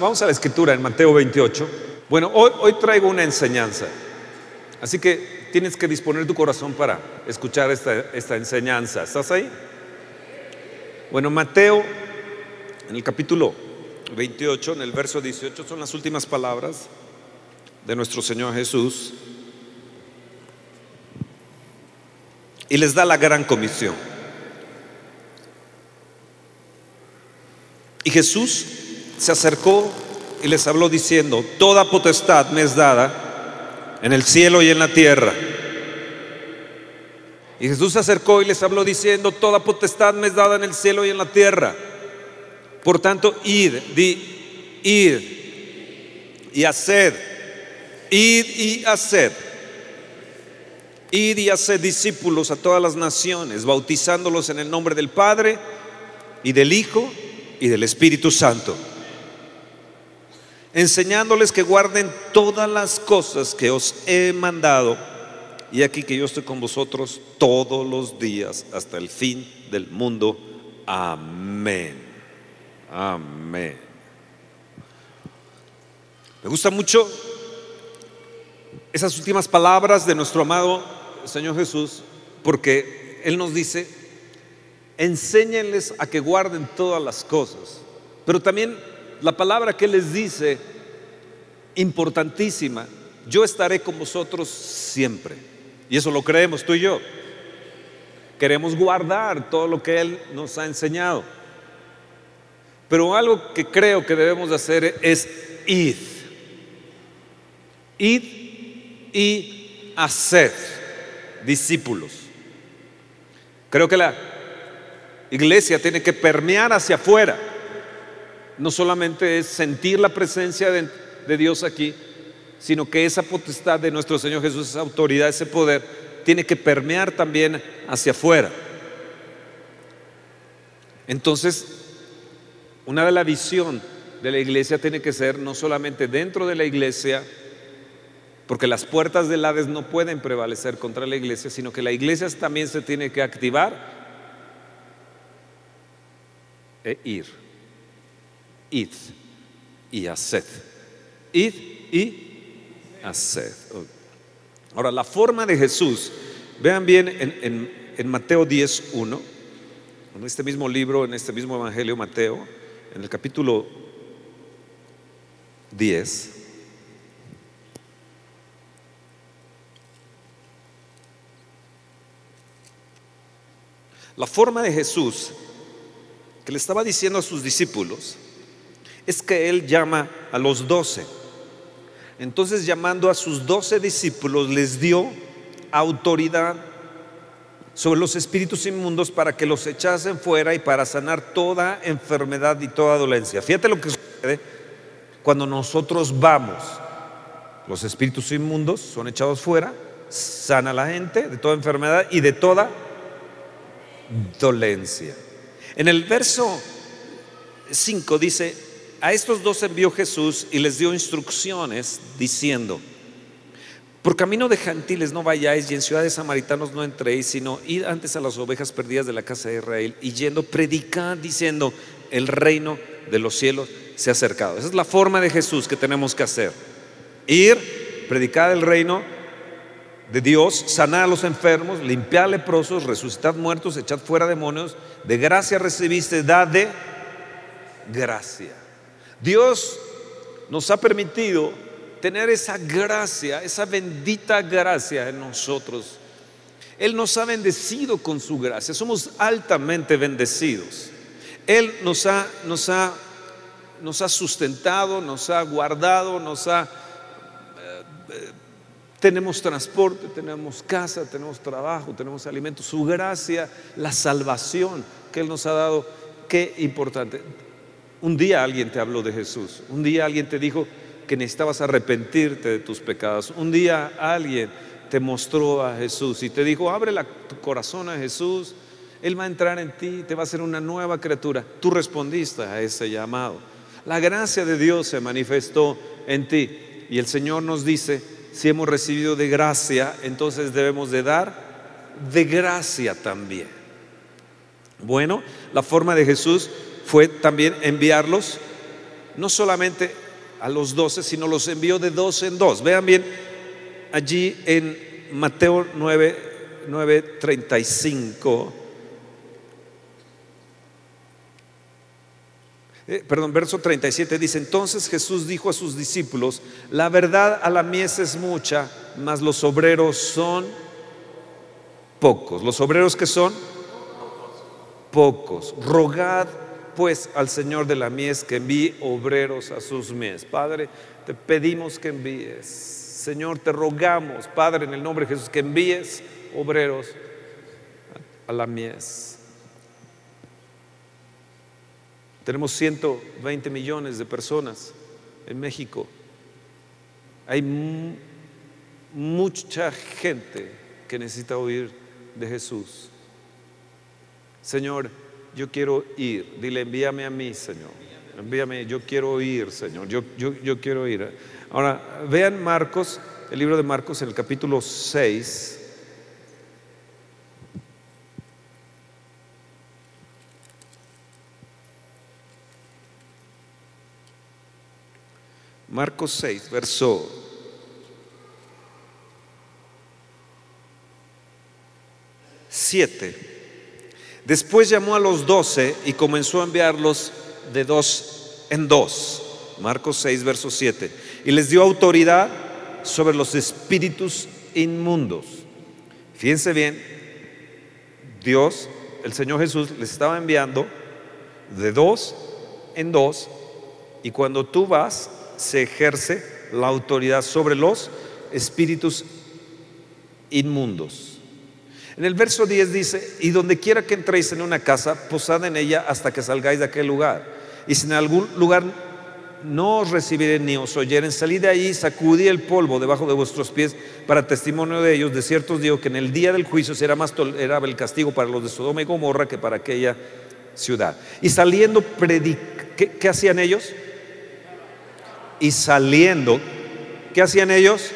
Vamos a la escritura en Mateo 28. Bueno, hoy, traigo una enseñanza. Así que tienes que disponer tu corazón para escuchar esta, esta enseñanza. ¿Estás ahí? Bueno, Mateo, en el capítulo 28, en el verso 18, son las últimas palabras de nuestro Señor Jesús. Y les da la gran comisión. Y Jesús se acercó y les habló diciendo, toda potestad me es dada en el cielo y en la tierra. Y Jesús se acercó y les habló diciendo, toda potestad me es dada en el cielo y en la tierra. Por tanto, id, di, id y haced, id y haced. Id y haced discípulos a todas las naciones, bautizándolos en el nombre del Padre y del Hijo y del Espíritu Santo, enseñándoles que guarden todas las cosas que os he mandado. Y aquí que yo estoy con vosotros todos los días hasta el fin del mundo. Amén. Amén. Me gusta mucho esas últimas palabras de nuestro amado Señor Jesús, porque Él nos dice, enséñenles a que guarden todas las cosas. Pero también la palabra que les dice, importantísima, yo estaré con vosotros siempre. Y eso lo creemos tú y yo. Queremos guardar todo lo que Él nos ha enseñado. Pero algo que creo que debemos hacer es id. Id y hacer discípulos. Creo que la iglesia tiene que permear hacia afuera. No solamente es sentir la presencia de, Dios aquí, sino que esa potestad de nuestro Señor Jesús, esa autoridad, ese poder, tiene que permear también hacia afuera. Entonces, una de la visión de la iglesia tiene que ser no solamente dentro de la iglesia, porque las puertas del Hades no pueden prevalecer contra la iglesia, sino que la iglesia también se tiene que activar e ir. Id y haced. Id y haced. Ahora, la forma de Jesús, vean bien en, en, en Mateo 10, 1, en este mismo libro, en este mismo Evangelio Mateo, en el capítulo 10, la forma de Jesús que le estaba diciendo a sus discípulos es que él llama a los doce. Entonces llamando a sus doce discípulos les dio autoridad sobre los espíritus inmundos para que los echasen fuera y para sanar toda enfermedad y toda dolencia. Fíjate lo que sucede cuando nosotros vamos. Los espíritus inmundos son echados fuera, sana la gente de toda enfermedad y de toda dolencia. En el verso 5 dice, a estos dos envió Jesús y les dio instrucciones diciendo, por camino de gentiles no vayáis y en ciudades samaritanos no entréis, sino id antes a las ovejas perdidas de la casa de Israel y yendo predicad diciendo, el reino de los cielos se ha acercado. Esa es la forma de Jesús que tenemos que hacer. Ir, predicar el reino de Dios, sanar a los enfermos, limpiar leprosos, resucitar muertos, echar fuera demonios. De gracia recibiste, da de gracia. Dios nos ha permitido tener esa gracia, esa bendita gracia en nosotros. Él nos ha bendecido con su gracia, somos altamente bendecidos. Él nos ha, nos ha, nos ha sustentado, nos ha guardado, nos ha... Eh, tenemos transporte, tenemos casa, tenemos trabajo, tenemos alimentos. Su gracia, la salvación que Él nos ha dado, qué importante. Un día alguien te habló de Jesús, un día alguien te dijo que necesitabas arrepentirte de tus pecados, un día alguien te mostró a Jesús y te dijo, abre la, tu corazón a Jesús, Él va a entrar en ti, te va a hacer una nueva criatura. Tú respondiste a ese llamado. La gracia de Dios se manifestó en ti y el Señor nos dice, si hemos recibido de gracia, entonces debemos de dar de gracia también. Bueno, la forma de Jesús fue también enviarlos no solamente a los doce, sino los envió de dos en dos. Vean bien allí en Mateo 9, 9 35. Eh, perdón, verso 37 dice, entonces Jesús dijo a sus discípulos, la verdad a la mies es mucha, mas los obreros son pocos. ¿Los obreros que son? Pocos. Rogad pues al Señor de la mies que envíe obreros a sus mies. Padre, te pedimos que envíes. Señor, te rogamos, Padre, en el nombre de Jesús, que envíes obreros a la mies. Tenemos 120 millones de personas en México. Hay mucha gente que necesita oír de Jesús. Señor, yo quiero ir. Dile, envíame a mí, Señor. Envíame, yo quiero ir, Señor. Yo, yo, yo quiero ir. Ahora, vean Marcos, el libro de Marcos en el capítulo 6. Marcos 6, verso 7. Después llamó a los doce y comenzó a enviarlos de dos en dos. Marcos 6, verso 7. Y les dio autoridad sobre los espíritus inmundos. Fíjense bien, Dios, el Señor Jesús, les estaba enviando de dos en dos. Y cuando tú vas, se ejerce la autoridad sobre los espíritus inmundos. En el verso 10 dice, y donde quiera que entréis en una casa, posad en ella hasta que salgáis de aquel lugar. Y si en algún lugar no os recibieren ni os oyeren, salid de allí, sacudí el polvo debajo de vuestros pies para testimonio de ellos. De cierto os digo que en el día del juicio será más tolerable el castigo para los de Sodoma y Gomorra que para aquella ciudad. Y saliendo, ¿qué, ¿qué hacían ellos? Y saliendo, ¿qué hacían ellos?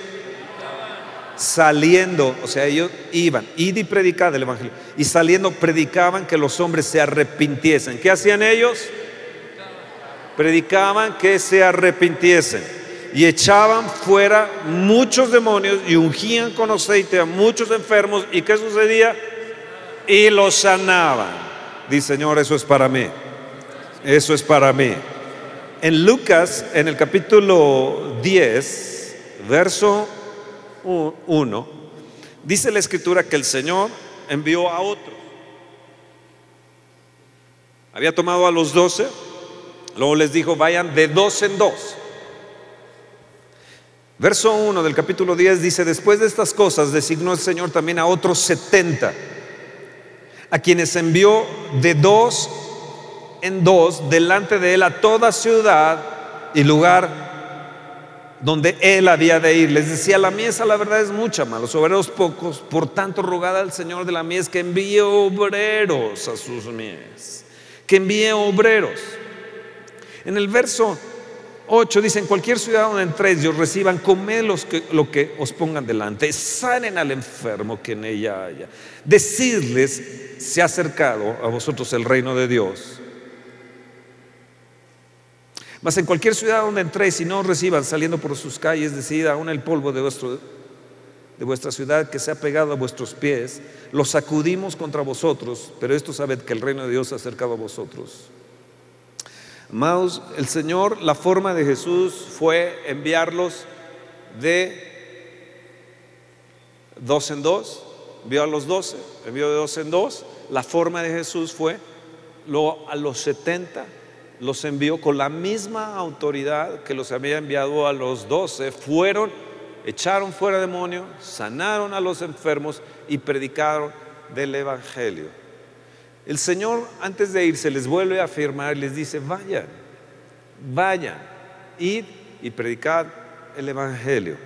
Saliendo, o sea, ellos iban, id y predicad el Evangelio, y saliendo predicaban que los hombres se arrepintiesen. ¿Qué hacían ellos? Predicaban que se arrepintiesen y echaban fuera muchos demonios y ungían con aceite a muchos enfermos. ¿Y qué sucedía? Y los sanaban. Dice, Señor, eso es para mí. Eso es para mí. En Lucas, en el capítulo 10, verso 1, dice la escritura que el Señor envió a otro. Había tomado a los doce, luego les dijo, vayan de dos en dos. Verso 1 del capítulo 10 dice, después de estas cosas designó el Señor también a otros 70, a quienes envió de dos en dos delante de él a toda ciudad y lugar donde él había de ir. Les decía, la mies la verdad es mucha, malos obreros pocos, por tanto rogada al Señor de la mies que envíe obreros a sus mies, que envíe obreros. En el verso 8 dice, en cualquier ciudad donde entréis os reciban, comed lo que os pongan delante, sanen al enfermo que en ella haya. Decidles, se ha acercado a vosotros el reino de Dios. Mas en cualquier ciudad donde entréis y no os reciban saliendo por sus calles, decid aún el polvo de, vuestro, de vuestra ciudad que se ha pegado a vuestros pies, lo sacudimos contra vosotros, pero esto sabed que el reino de Dios se ha acercado a vosotros. Amados, el Señor, la forma de Jesús fue enviarlos de dos en dos, envió a los doce, envió de dos en dos. La forma de Jesús fue lo, a los setenta los envió con la misma autoridad que los había enviado a los doce. Fueron, echaron fuera demonios, sanaron a los enfermos y predicaron del Evangelio. El Señor antes de irse les vuelve a afirmar y les dice, vayan, vayan, id y predicad el Evangelio.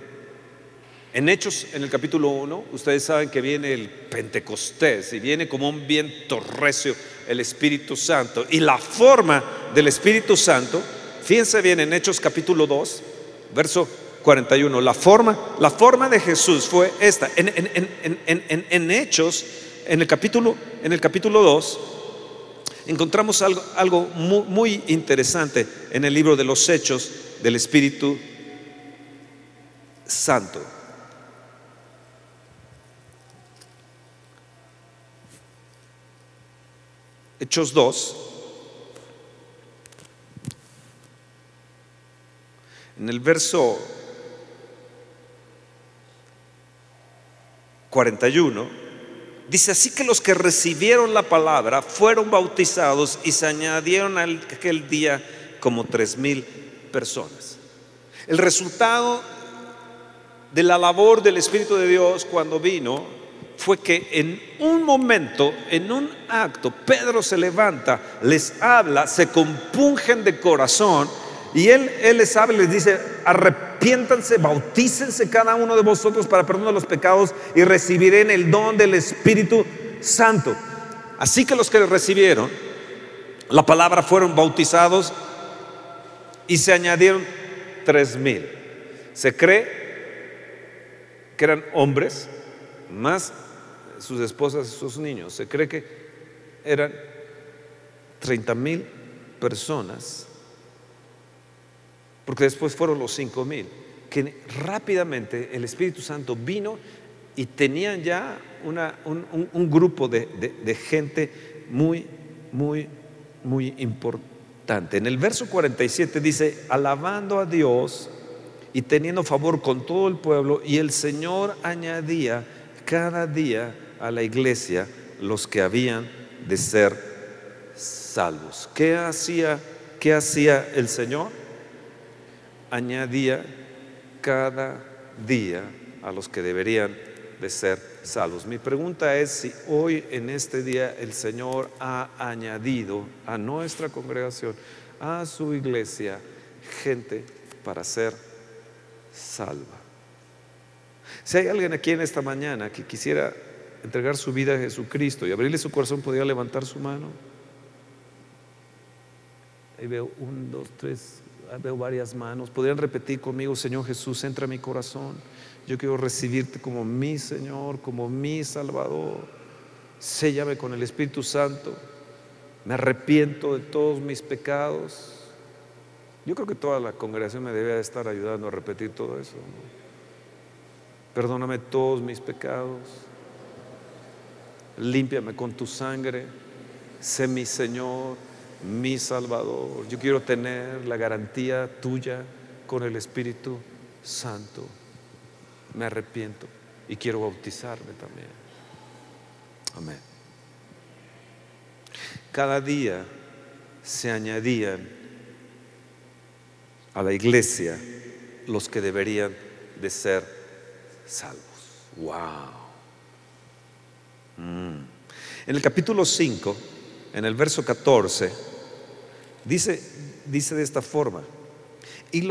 En Hechos, en el capítulo 1, ustedes saben que viene el Pentecostés y viene como un viento recio el Espíritu Santo. Y la forma del Espíritu Santo, fíjense bien en Hechos capítulo 2, verso 41, la forma, la forma de Jesús fue esta. En, Hechos, en el, capítulo, en el capítulo 2, encontramos algo, algo muy, muy interesante en el libro de los Hechos del Espíritu Santo. Hechos 2. En el verso 41, dice así que los que recibieron la palabra fueron bautizados y se añadieron aquel día como tres mil personas. El resultado de la labor del Espíritu de Dios cuando vino fue que en un momento, en un acto, Pedro se levanta, les habla, se compungen de corazón y él, él les y les dice, arrepiéntanse, bautícense cada uno de vosotros para perdón de los pecados y recibirán el don del Espíritu Santo. Así que los que recibieron la palabra fueron bautizados y se añadieron tres mil. Se cree que eran hombres más sus esposas y sus niños. Se cree que eran 30 mil personas, porque después fueron los 5 mil, que rápidamente el Espíritu Santo vino y tenían ya un, grupo de, de gente muy, muy, muy importante. En el verso 47 dice, alabando a Dios y teniendo favor con todo el pueblo, y el Señor añadía cada día a la iglesia los que habían de ser salvos. ¿Qué hacía, qué hacía el Señor? Añadía cada día a los que deberían de ser salvos. Mi pregunta es si hoy en este día el Señor ha añadido a nuestra congregación, a su iglesia, gente para ser salva. Si hay alguien aquí en esta mañana que quisiera entregar su vida a Jesucristo y abrirle su corazón, podría levantar su mano. Ahí veo un, dos, tres, veo varias manos. Podrían repetir conmigo, Señor Jesús, entra en mi corazón. Yo quiero recibirte como mi Señor, como mi Salvador. Séllame con el Espíritu Santo. Me arrepiento de todos mis pecados. Yo creo que toda la congregación me debe estar ayudando a repetir todo eso. Perdóname todos mis pecados límpiame con tu sangre, sé mi Señor, mi Salvador. Yo quiero tener la garantía tuya con el Espíritu Santo. Me arrepiento y quiero bautizarme también. Amén. Cada día se añadían a la iglesia los que deberían de ser salvos. Wow. Mm. En el capítulo 5, en el verso 14, dice, dice de esta forma, y,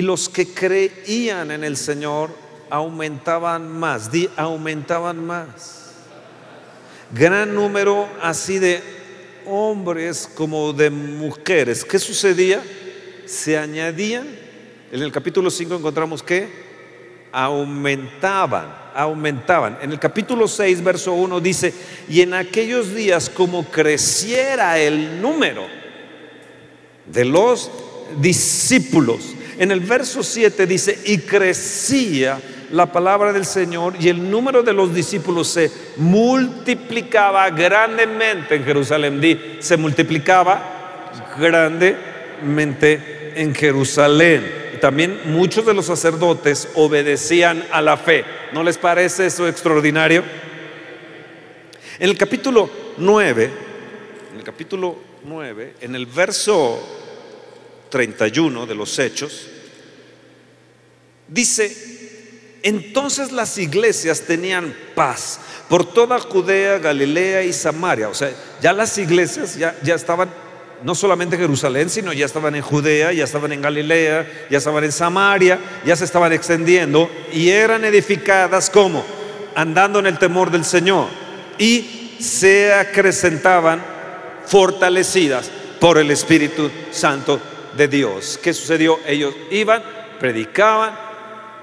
los que creían en el Señor aumentaban más, aumentaban más. Gran número así de hombres como de mujeres. ¿Qué sucedía? Se añadían, en el capítulo 5 encontramos que aumentaban aumentaban. En el capítulo 6, verso 1 dice, y en aquellos días como creciera el número de los discípulos. En el verso 7 dice, y crecía la palabra del Señor y el número de los discípulos se multiplicaba grandemente en Jerusalén. Di, se multiplicaba grandemente en Jerusalén también muchos de los sacerdotes obedecían a la fe. ¿No les parece eso extraordinario? En el capítulo 9, en el capítulo 9, en el verso 31 de los Hechos, dice, entonces las iglesias tenían paz por toda Judea, Galilea y Samaria. O sea, ya las iglesias ya, ya estaban no solamente en Jerusalén, sino ya estaban en Judea, ya estaban en Galilea, ya estaban en Samaria, ya se estaban extendiendo y eran edificadas como andando en el temor del Señor y se acrecentaban fortalecidas por el Espíritu Santo de Dios. ¿Qué sucedió? Ellos iban, predicaban,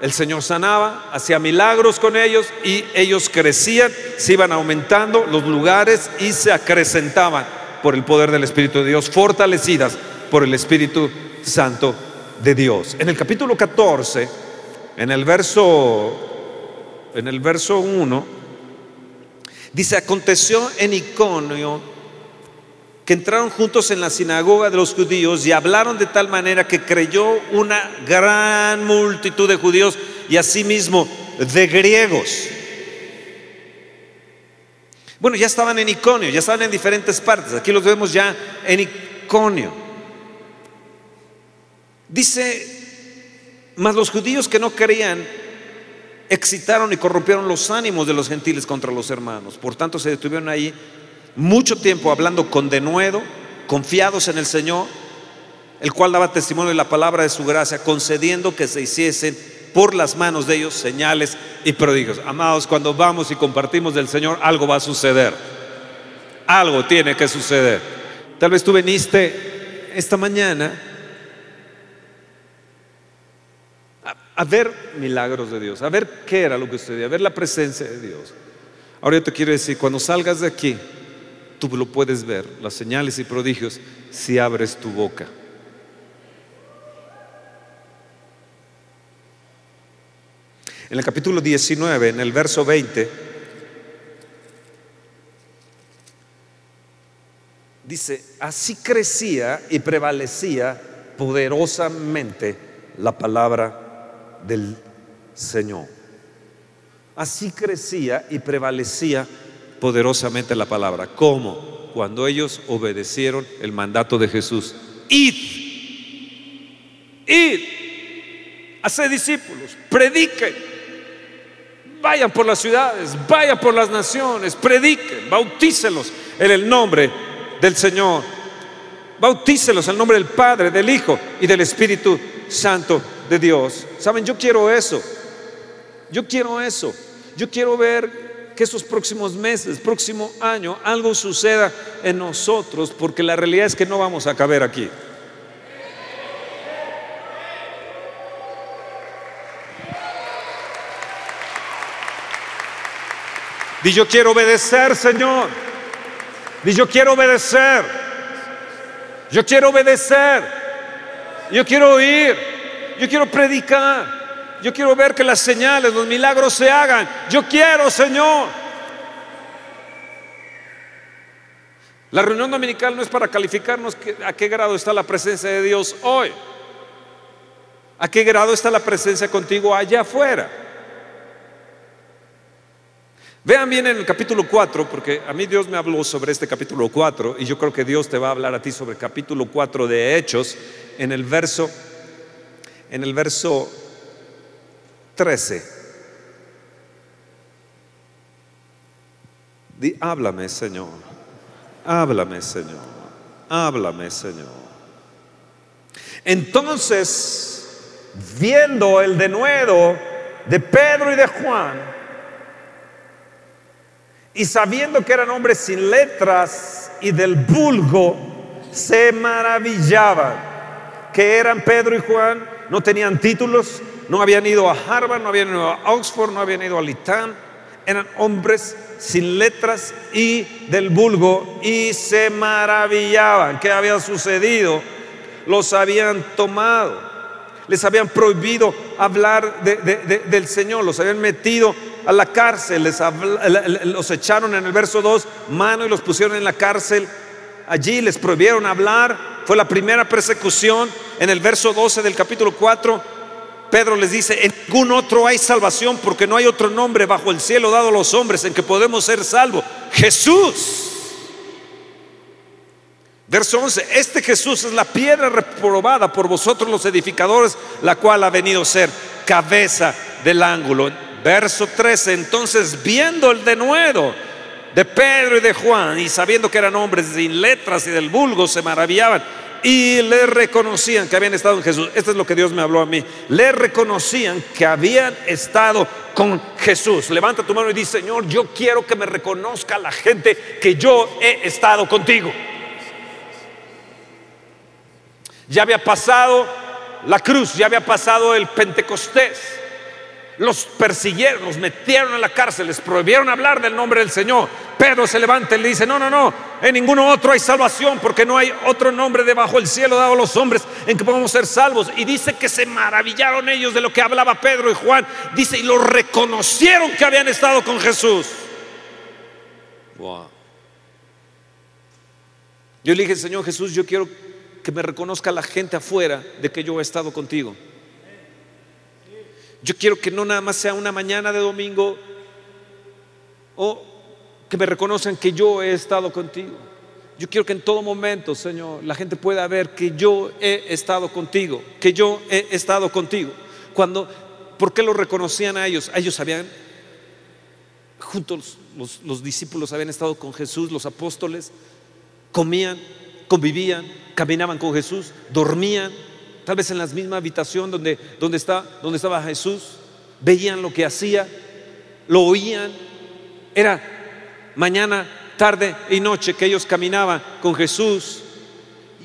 el Señor sanaba, hacía milagros con ellos y ellos crecían, se iban aumentando los lugares y se acrecentaban por el poder del Espíritu de Dios, fortalecidas por el Espíritu Santo de Dios. En el capítulo 14, en el verso en el verso 1 dice, "Aconteció en Iconio que entraron juntos en la sinagoga de los judíos y hablaron de tal manera que creyó una gran multitud de judíos y asimismo de griegos." Bueno, ya estaban en Iconio, ya estaban en diferentes partes. Aquí los vemos ya en Iconio. Dice, mas los judíos que no creían excitaron y corrompieron los ánimos de los gentiles contra los hermanos. Por tanto, se detuvieron ahí mucho tiempo hablando con denuedo, confiados en el Señor, el cual daba testimonio de la palabra de su gracia, concediendo que se hiciesen por las manos de ellos señales y prodigios. Amados, cuando vamos y compartimos del Señor, algo va a suceder. Algo tiene que suceder. Tal vez tú viniste esta mañana a, ver milagros de Dios, a ver qué era lo que sucedía, a ver la presencia de Dios. Ahora yo te quiero decir, cuando salgas de aquí, tú lo puedes ver, las señales y prodigios, si abres tu boca. En el capítulo 19, en el verso 20, dice, así crecía y prevalecía poderosamente la palabra del Señor. Así crecía y prevalecía poderosamente la palabra. ¿Cómo? Cuando ellos obedecieron el mandato de Jesús. Id, id, hace discípulos, prediquen Vayan por las ciudades, vayan por las naciones, prediquen, bautícelos en el nombre del Señor. Bautícelos en el nombre del Padre, del Hijo y del Espíritu Santo de Dios. Saben, yo quiero eso. Yo quiero eso. Yo quiero ver que esos próximos meses, próximo año, algo suceda en nosotros, porque la realidad es que no vamos a caber aquí. Di yo quiero obedecer, Señor. Di yo quiero obedecer. Yo quiero obedecer. Yo quiero oír. Yo quiero predicar. Yo quiero ver que las señales, los milagros se hagan. Yo quiero, Señor. La reunión dominical no es para calificarnos a qué grado está la presencia de Dios hoy. ¿A qué grado está la presencia contigo allá afuera? Vean bien en el capítulo 4, porque a mí Dios me habló sobre este capítulo 4 y yo creo que Dios te va a hablar a ti sobre el capítulo 4 de Hechos en el verso en el verso 13. Di, háblame, Señor. Háblame, Señor. Háblame, Señor. Entonces, viendo el denuedo de Pedro y de Juan, y sabiendo que eran hombres sin letras y del vulgo, se maravillaban que eran Pedro y Juan, no tenían títulos, no habían ido a Harvard, no habían ido a Oxford, no habían ido a Litán, eran hombres sin letras y del vulgo y se maravillaban. ¿Qué había sucedido? Los habían tomado les habían prohibido hablar del Señor, los habían metido a la cárcel, les los echaron en el verso 2, mano y los pusieron en la cárcel. Allí les prohibieron hablar, fue la primera persecución. En el verso 12 del capítulo 4, Pedro les dice, en ningún otro hay salvación porque no hay otro nombre bajo el cielo dado a los hombres en que podemos ser salvos. Jesús. Verso 11, este Jesús es la piedra reprobada por vosotros los edificadores, la cual ha venido a ser cabeza del ángulo. Verso 13, entonces viendo el denuedo de Pedro y de Juan y sabiendo que eran hombres sin letras y del vulgo, se maravillaban y le reconocían que habían estado en Jesús. Esto es lo que Dios me habló a mí. Le reconocían que habían estado con Jesús. Levanta tu mano y dice, Señor, yo quiero que me reconozca la gente que yo he estado contigo. Ya había pasado la cruz, ya había pasado el Pentecostés. Los persiguieron, los metieron en la cárcel, les prohibieron hablar del nombre del Señor. Pedro se levanta y le dice, no, no, no, En ninguno otro hay salvación porque no hay otro nombre debajo del cielo dado a los hombres en que podamos ser salvos. Y dice que se maravillaron ellos de lo que hablaba Pedro y Juan. Dice, y lo reconocieron que habían estado con Jesús. Wow. Yo le dije, Señor Jesús, yo quiero que me reconozca la gente afuera de que yo he estado contigo. Yo quiero que no nada más sea una mañana de domingo o que me reconozcan que yo he estado contigo. Yo quiero que en todo momento, Señor, la gente pueda ver que yo he estado contigo, que yo he estado contigo. Cuando, ¿por qué lo reconocían a ellos? ellos habían, juntos los, los discípulos habían estado con Jesús, los apóstoles, comían, convivían, caminaban con Jesús, dormían, tal vez en la misma habitación donde, donde, está, donde estaba Jesús, veían lo que hacía, lo oían. Era mañana, tarde y noche que ellos caminaban con Jesús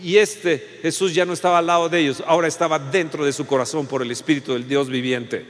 y este Jesús ya no estaba al lado de ellos, ahora estaba dentro de su corazón por el Espíritu del Dios viviente.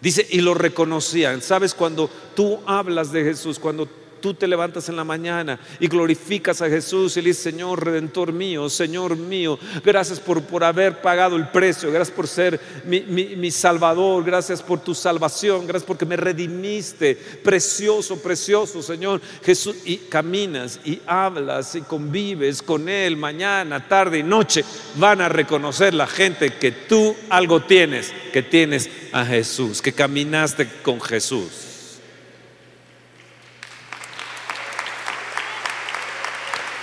Dice, y lo reconocían. ¿Sabes cuando tú hablas de Jesús, cuando tú te levantas en la mañana y glorificas a Jesús y le dices, Señor Redentor mío, Señor mío, gracias por, por haber pagado el precio, gracias por ser mi, mi Salvador, gracias por tu salvación, gracias porque me redimiste, precioso, precioso Señor Jesús, y caminas y hablas y convives con Él mañana, tarde y noche, van a reconocer la gente que tú algo tienes, que tienes a Jesús, que caminaste con Jesús.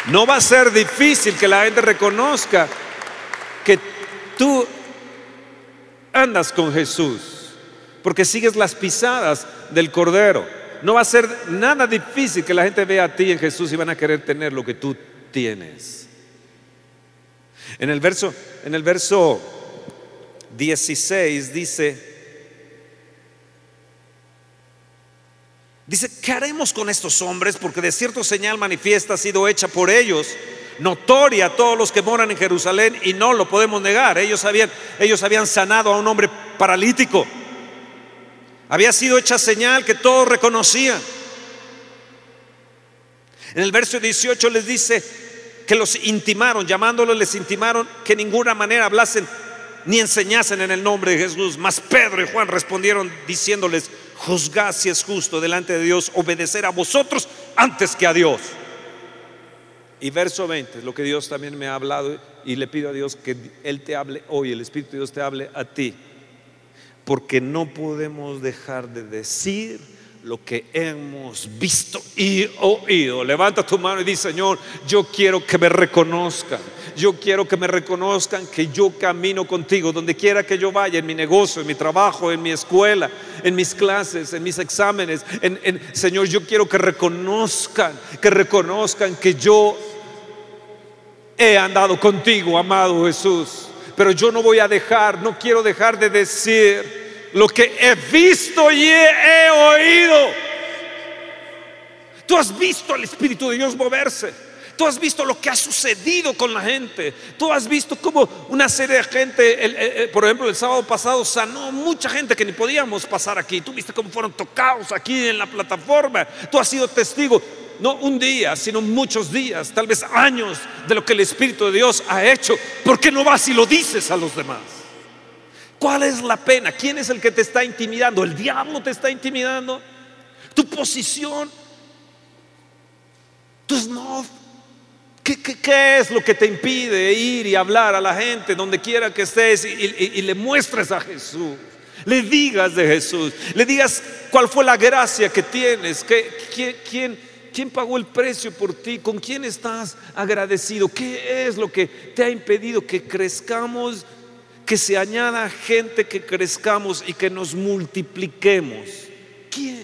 No va a ser difícil que la gente reconozca que tú andas con Jesús, porque sigues las pisadas del Cordero. No va a ser nada difícil que la gente vea a ti en Jesús y van a querer tener lo que tú tienes. En el verso, en el verso 16 dice, Dice, ¿qué haremos con estos hombres? Porque de cierto señal manifiesta ha sido hecha por ellos, notoria a todos los que moran en Jerusalén y no lo podemos negar. Ellos habían, ellos habían sanado a un hombre paralítico. Había sido hecha señal que todos reconocían. En el verso 18 les dice que los intimaron, llamándolos les intimaron que de ninguna manera hablasen ni enseñasen en el nombre de Jesús. Mas Pedro y Juan respondieron diciéndoles, juzgad si es justo delante de Dios obedecer a vosotros antes que a Dios. Y verso 20, lo que Dios también me ha hablado y le pido a Dios que Él te hable hoy, el Espíritu de Dios te hable a ti, porque no podemos dejar de decir lo que hemos visto y oído. Levanta tu mano y di, Señor, yo quiero que me reconozcan. Yo quiero que me reconozcan que yo camino contigo, donde quiera que yo vaya, en mi negocio, en mi trabajo, en mi escuela, en mis clases, en mis exámenes. En, Señor, yo quiero que reconozcan, que reconozcan que yo he andado contigo, amado Jesús. Pero yo no voy a dejar, no quiero dejar de decir lo que he visto y he, oído. Tú has visto al Espíritu de Dios moverse. Tú has visto lo que ha sucedido con la gente. Tú has visto cómo una serie de gente, por ejemplo, el sábado pasado sanó mucha gente que ni podíamos pasar aquí. Tú viste cómo fueron tocados aquí en la plataforma. Tú has sido testigo, no un día, sino muchos días, tal vez años de lo que el Espíritu de Dios ha hecho. ¿Por qué no vas y lo dices a los demás? ¿Cuál es la pena? ¿Quién es el que te está intimidando? ¿El diablo te está intimidando? ¿Tu posición? ¿Tu snob? ¿Qué, es lo que te impide ir y hablar a la gente donde quiera que estés y, le muestres a Jesús? Le digas de Jesús, le digas cuál fue la gracia que tienes, que, quién, quién pagó el precio por ti, con quién estás agradecido, qué es lo que te ha impedido que crezcamos que se añada gente que crezcamos y que nos multipliquemos. ¿Quién?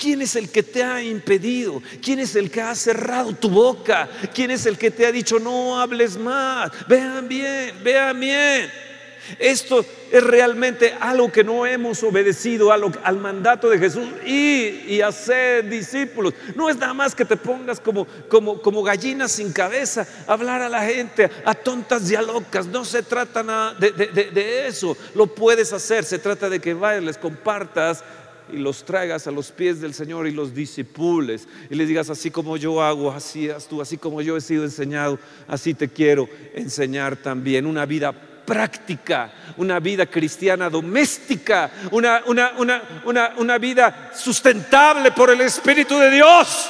¿Quién es el que te ha impedido? ¿Quién es el que ha cerrado tu boca? ¿Quién es el que te ha dicho no hables más? Vean bien, vean bien. Esto es realmente algo que no hemos obedecido al mandato de Jesús y, hacer discípulos. No es nada más que te pongas como, como, como gallinas sin cabeza, hablar a la gente, a tontas y a locas. No se trata nada de, de, eso. Lo puedes hacer. Se trata de que vayas, les compartas y los traigas a los pies del Señor y los disipules y les digas así como yo hago, así haz tú, así como yo he sido enseñado, así te quiero enseñar también. Una vida práctica, una vida cristiana doméstica, una, una, una vida sustentable por el Espíritu de Dios.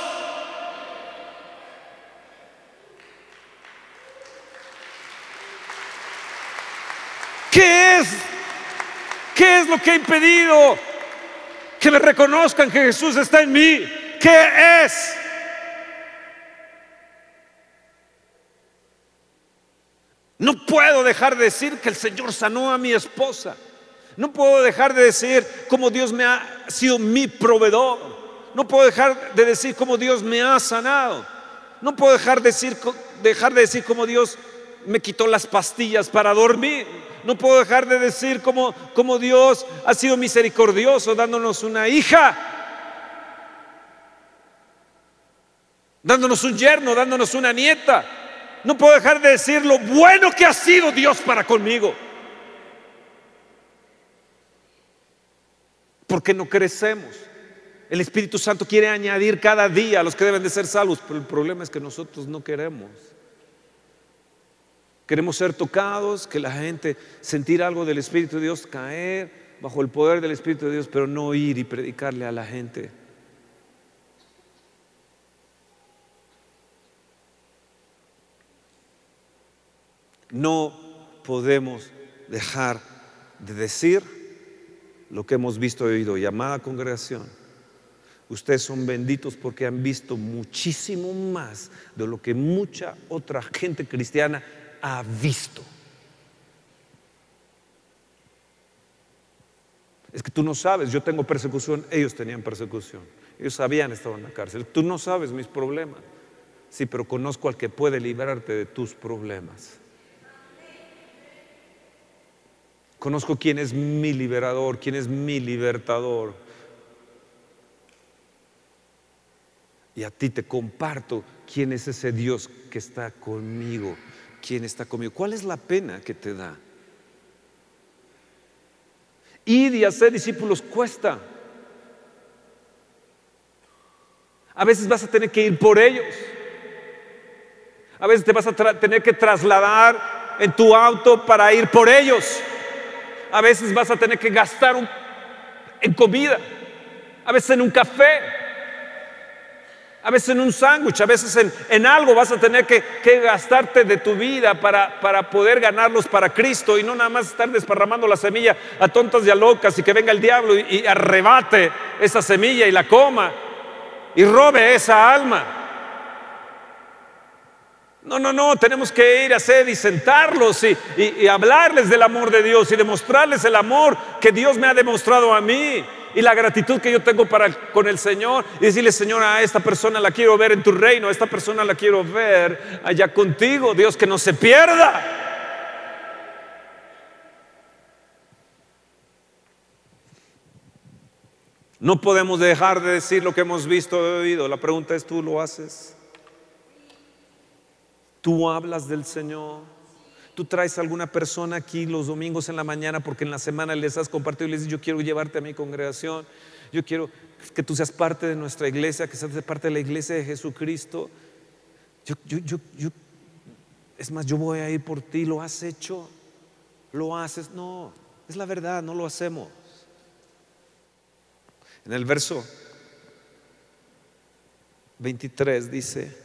¿Qué es? ¿Qué es lo que ha impedido que me reconozcan que Jesús está en mí? ¿Qué es? No puedo dejar de decir que el Señor sanó a mi esposa. No puedo dejar de decir cómo Dios me ha sido mi proveedor. No puedo dejar de decir cómo Dios me ha sanado. No puedo dejar de decir, dejar de decir cómo Dios me quitó las pastillas para dormir. No puedo dejar de decir cómo, cómo Dios ha sido misericordioso dándonos una hija, dándonos un yerno, dándonos una nieta. No puedo dejar de decir lo bueno que ha sido Dios para conmigo. Porque no crecemos. El Espíritu Santo quiere añadir cada día a los que deben de ser salvos, pero el problema es que nosotros no queremos. Queremos ser tocados, que la gente sentir algo del Espíritu de Dios, caer bajo el poder del Espíritu de Dios, pero no ir y predicarle a la gente. No podemos dejar de decir lo que hemos visto y oído. Llamada congregación, ustedes son benditos porque han visto muchísimo más de lo que mucha otra gente cristiana ha visto. Es que tú no sabes, yo tengo persecución, ellos tenían persecución, ellos sabían, estaban en la cárcel. Tú no sabes mis problemas. Sí, pero conozco al que puede librarte de tus problemas. Conozco quién es mi liberador, quién es mi libertador. Y a ti te comparto quién es ese Dios que está conmigo quién está conmigo. ¿Cuál es la pena que te da? Ir y hacer discípulos cuesta. A veces vas a tener que ir por ellos. A veces te vas a tener que trasladar en tu auto para ir por ellos. A veces vas a tener que gastar en comida. A veces en un café a veces en un sándwich, a veces en, algo vas a tener que, gastarte de tu vida para, para, poder ganarlos para Cristo y no nada más estar desparramando la semilla a tontas y a locas y que venga el diablo y, y arrebate esa semilla y la coma y robe esa alma. No, no, no, tenemos que ir a hacer y sentarlos y, hablarles del amor de Dios y demostrarles el amor que Dios me ha demostrado a mí y la gratitud que yo tengo con el Señor y decirle, Señor, a esta persona la quiero ver en tu reino, a esta persona la quiero ver allá contigo, Dios, que no se pierda. No podemos dejar de decir lo que hemos visto o oído. La pregunta es, ¿tú lo haces? ¿Tú hablas del Señor? Tú traes a alguna persona aquí los domingos en la mañana porque en la semana les has compartido y les dices, yo quiero llevarte a mi congregación, yo quiero que tú seas parte de nuestra iglesia, que seas parte de la iglesia de Jesucristo. Yo, yo, yo, es más, yo voy a ir por ti, lo has hecho, lo haces. No, es la verdad, no lo hacemos. En el verso 23 dice,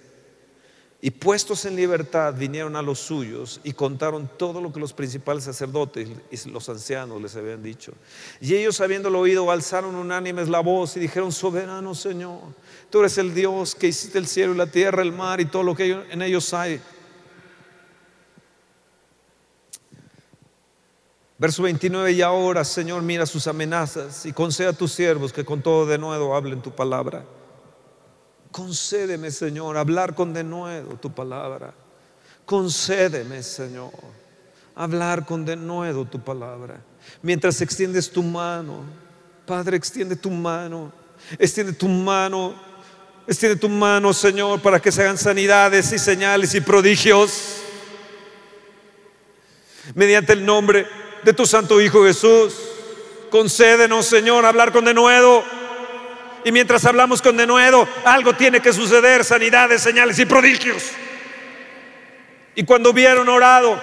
y puestos en libertad vinieron a los suyos y contaron todo lo que los principales sacerdotes y los ancianos les habían dicho. Y ellos habiéndolo oído alzaron unánimes la voz y dijeron, soberano Señor, tú eres el Dios que hiciste el cielo y la tierra, el mar y todo lo que en ellos hay. Verso 29, y ahora Señor mira sus amenazas y conceda a tus siervos que con todo de nuevo hablen tu palabra Concédeme, Señor, hablar con denuedo tu palabra. Concédeme, Señor, hablar con denuedo tu palabra. Mientras extiendes tu mano, Padre, extiende tu mano, extiende tu mano, extiende tu mano, Señor, para que se hagan sanidades y señales y prodigios. Mediante el nombre de tu Santo Hijo Jesús concédenos, Señor, hablar con denuedo. Y mientras hablamos con denuedo, algo tiene que suceder, sanidades, señales y prodigios. Y cuando hubieron orado,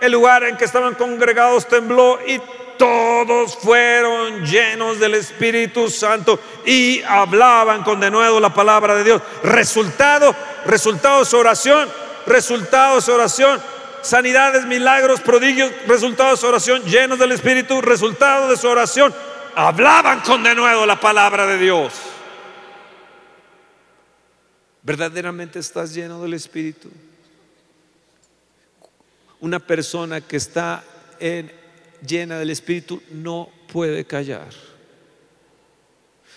el lugar en que estaban congregados tembló y todos fueron llenos del Espíritu Santo y hablaban con denuedo la palabra de Dios. Resultado, resultado de su oración, resultado de su oración, sanidades, milagros, prodigios, resultado de su oración, llenos del Espíritu, resultado de su oración, hablaban con denuedo la palabra de Dios. ¿Verdaderamente estás lleno del Espíritu? Una persona que está llena del Espíritu no puede callar.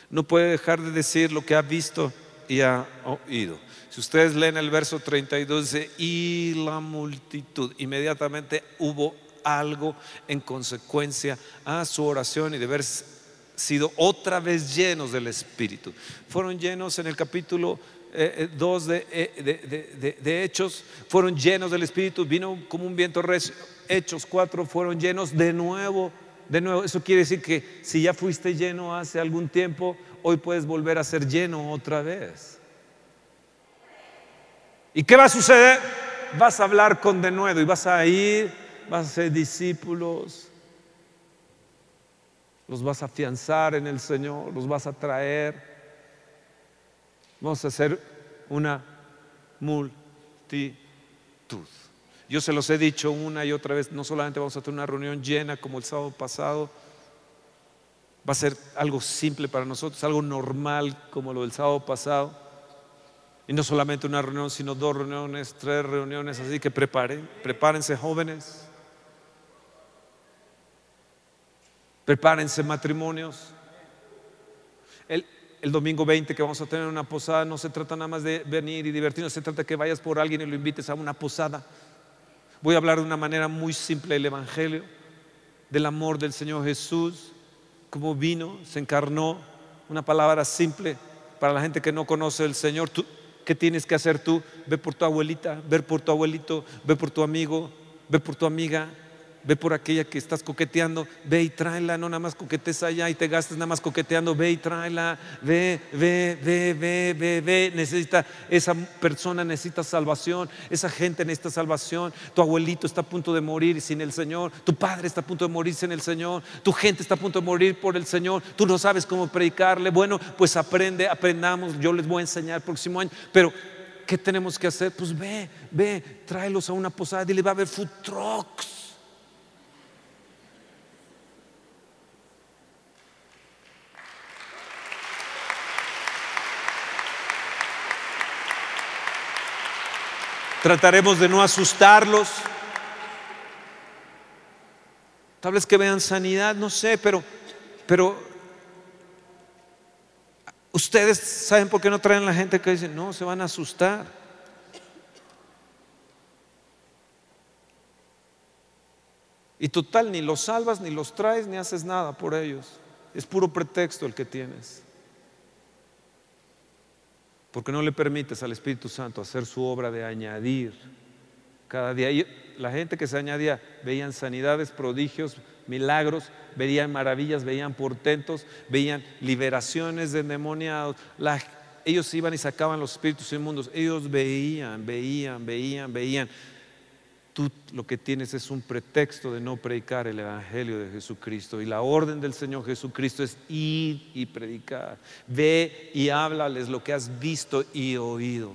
No puede dejar de decir lo que ha visto y ha oído. Si ustedes leen el verso 32, dice, y la multitud, inmediatamente hubo algo en consecuencia a su oración y de haber sido otra vez llenos del Espíritu. Fueron llenos en el capítulo 2 eh, eh, eh, de, Hechos, fueron llenos del Espíritu, vino como un viento recio. Hechos 4 fueron llenos de nuevo, de nuevo. Eso quiere decir que si ya fuiste lleno hace algún tiempo, hoy puedes volver a ser lleno otra vez. ¿Y qué va a suceder? Vas a hablar con de nuevo y vas a ir, vas a ser discípulos, los vas a afianzar en el Señor, los vas a traer. Vamos a hacer una multitud. Yo se los he dicho una y otra vez, no solamente vamos a tener una reunión llena como el sábado pasado, va a ser algo simple para nosotros, algo normal como lo del sábado pasado. Y no solamente una reunión, sino dos reuniones, tres reuniones, así que preparen, prepárense jóvenes, prepárense matrimonios. El, domingo 20 que vamos a tener una posada, no se trata nada más de venir y divertirnos, se trata que vayas por alguien y lo invites a una posada. Voy a hablar de una manera muy simple del Evangelio, del amor del Señor Jesús, como vino, se encarnó, una palabra simple para la gente que no conoce el Señor. ¿Qué tienes que hacer tú? Ve por tu abuelita, ve por tu abuelito, ve por tu amigo, ve por tu amiga, ve por aquella que estás coqueteando, ve y tráela, no nada más coquetes allá y te gastes nada más coqueteando, ve y tráela, ve, ve, ve, ve, ve, ve, necesita, esa persona necesita salvación, esa gente necesita salvación, tu abuelito está a punto de morir sin el Señor, tu padre está a punto de morir sin el Señor, tu gente está a punto de morir por el Señor, tú no sabes cómo predicarle, bueno, pues aprende, aprendamos, yo les voy a enseñar el próximo año, pero ¿qué tenemos que hacer? Pues ve, ve, tráelos a una posada, dile, va a haber food trucks Trataremos de no asustarlos. Tal vez que vean sanidad, no sé, pero, pero ustedes saben por qué no traen la gente que dice, no, se van a asustar. Y total, ni los salvas, ni los traes, ni haces nada por ellos. Es puro pretexto el que tienes porque no le permites al Espíritu Santo hacer su obra de añadir cada día. la gente que se añadía veían sanidades, prodigios, milagros, veían maravillas, veían portentos, veían liberaciones de endemoniados. ellos iban y sacaban los espíritus inmundos. Ellos veían, veían, veían, veían tú lo que tienes es un pretexto de no predicar el Evangelio de Jesucristo. Y la orden del Señor Jesucristo es ir y predicar. Ve y háblales lo que has visto y oído.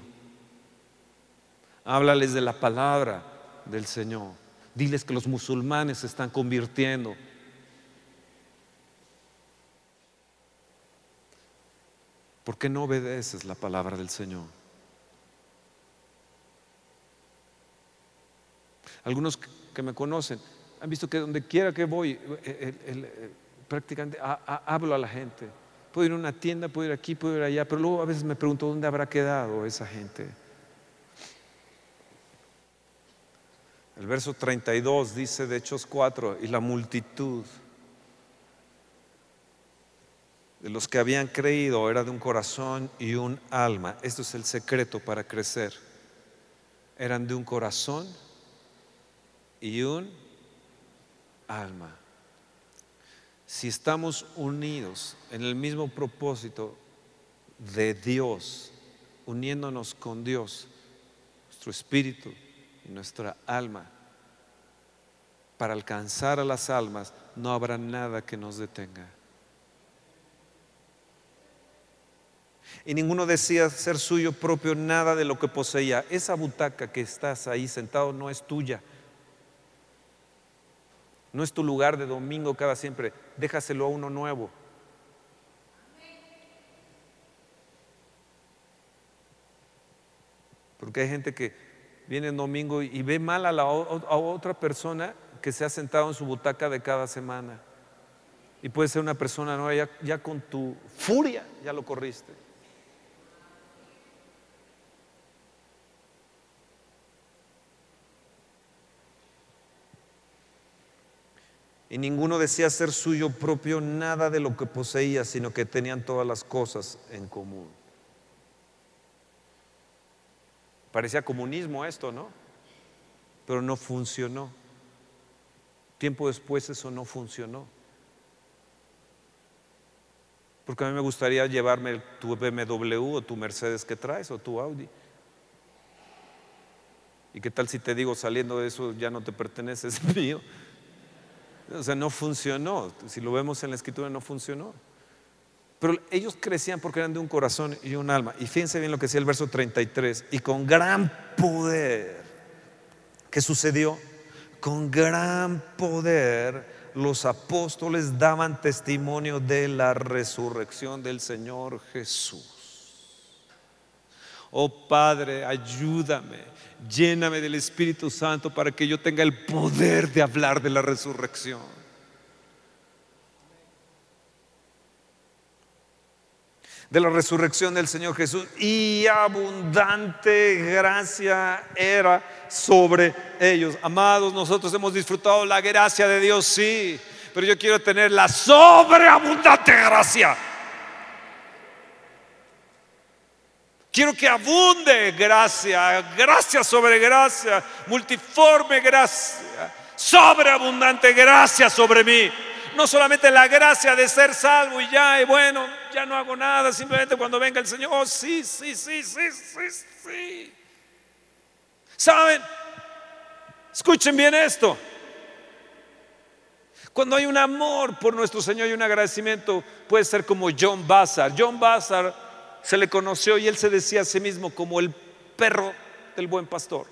Háblales de la palabra del Señor. Diles que los musulmanes se están convirtiendo. ¿Por qué no obedeces la palabra del Señor? Algunos que me conocen han visto que donde quiera que voy, eh, eh, prácticamente hablo a la gente. Puedo ir a una tienda, puedo ir aquí, puedo ir allá, pero luego a veces me pregunto dónde habrá quedado esa gente. El verso 32 dice de Hechos 4, y la multitud de los que habían creído era de un corazón y un alma. Esto es el secreto para crecer. Eran de un corazón y un alma. si estamos unidos en el mismo propósito de Dios, uniéndonos con Dios, nuestro espíritu y nuestra alma, para alcanzar a las almas, no habrá nada que nos detenga. Y ninguno decía ser suyo propio nada de lo que poseía. Esa butaca que estás ahí sentado no es tuya. No es tu lugar de domingo cada siempre. Déjaselo a uno nuevo. Porque hay gente que viene el domingo y ve mal a, la, otra persona que se ha sentado en su butaca de cada semana. Y puede ser una persona nueva, ya con tu furia ya lo corriste. Y ninguno decía ser suyo propio nada de lo que poseía, sino que tenían todas las cosas en común. Parecía comunismo esto, ¿no? Pero no funcionó. Tiempo después eso no funcionó. Porque a mí me gustaría llevarme tu BMW o tu Mercedes que traes o tu Audi. ¿Y qué tal si te digo saliendo de eso ya no te pertenece, es mío? O sea, no funcionó. Si lo vemos en la escritura, no funcionó. Pero ellos crecían porque eran de un corazón y un alma. Y fíjense bien lo que decía el verso 33. Y con gran poder, ¿qué sucedió? Con gran poder los apóstoles daban testimonio de la resurrección del Señor Jesús. Oh Padre, ayúdame lléname del Espíritu Santo para que yo tenga el poder de hablar de la resurrección. De la resurrección del Señor Jesús y abundante gracia era sobre ellos. Amados, nosotros hemos disfrutado la gracia de Dios, sí, pero yo quiero tener la sobreabundante gracia Quiero que abunde gracia, gracia sobre gracia, multiforme gracia, sobreabundante gracia sobre mí. No solamente la gracia de ser salvo y ya, y bueno, ya no hago nada, simplemente cuando venga el Señor, oh, sí, sí, sí, sí, sí, sí. ¿Saben? Escuchen bien esto. Cuando hay un amor por nuestro Señor y un agradecimiento, puede ser como John Bassar. John Bassar se le conoció y él se decía a sí mismo como el perro del buen pastor.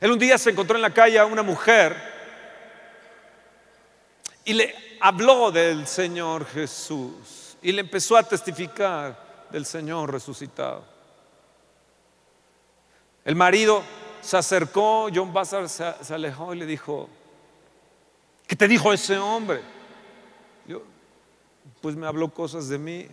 Él un día se encontró en la calle a una mujer y le habló del Señor Jesús y le empezó a testificar del Señor resucitado. El marido se acercó, John Bassar se, alejó y le dijo, ¿qué te dijo ese hombre? Pues me habló cosas de mí.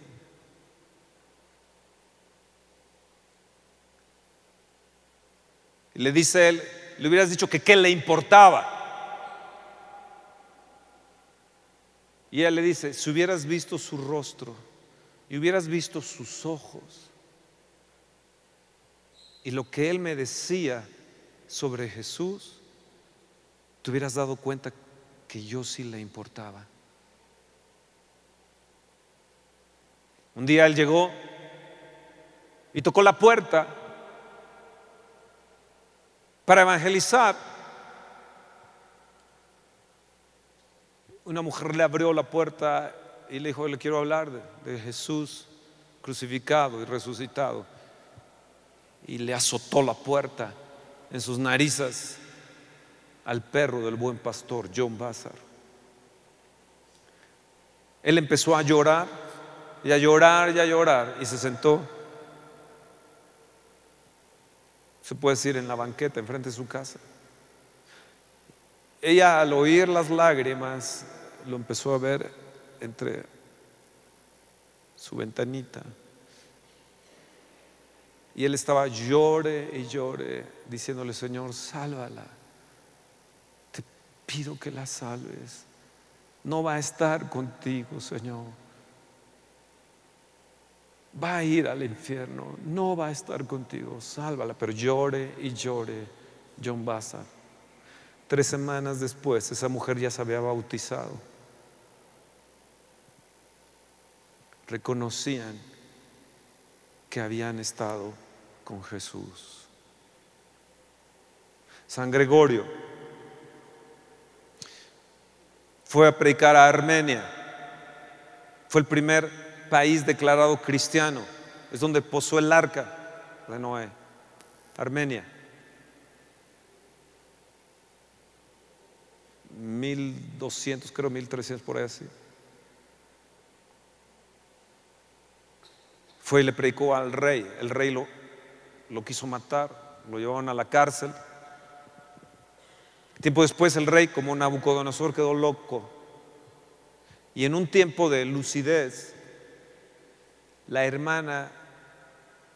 Y le dice él, le hubieras dicho que qué le importaba. Y ella le dice, si hubieras visto su rostro y hubieras visto sus ojos y lo que él me decía sobre Jesús, te hubieras dado cuenta que yo sí le importaba. Un día él llegó y tocó la puerta para evangelizar. Una mujer le abrió la puerta y le dijo, le quiero hablar de, Jesús crucificado y resucitado. Y le azotó la puerta en sus narices al perro del buen pastor, John Bassar. Él empezó a llorar y a llorar y a llorar y se sentó, se puede decir, en la banqueta enfrente de su casa. Ella al oír las lágrimas lo empezó a ver entre su ventanita. Y él estaba llore y llore, diciéndole, Señor, sálvala. Te pido que la salves. No va a estar contigo, Señor va a ir al infierno, no va a estar contigo, sálvala, pero llore y llore John Bassar. Tres semanas después, esa mujer ya se había bautizado. Reconocían que habían estado con Jesús. San Gregorio fue a predicar a Armenia. Fue el primer país declarado cristiano. Es donde posó el arca de Noé. Armenia. 1200, creo 1300 por ahí así. Fue y le predicó al rey. El rey lo, lo quiso matar, lo llevaron a la cárcel. Tiempo después el rey, como Nabucodonosor, quedó loco. Y en un tiempo de lucidez, la hermana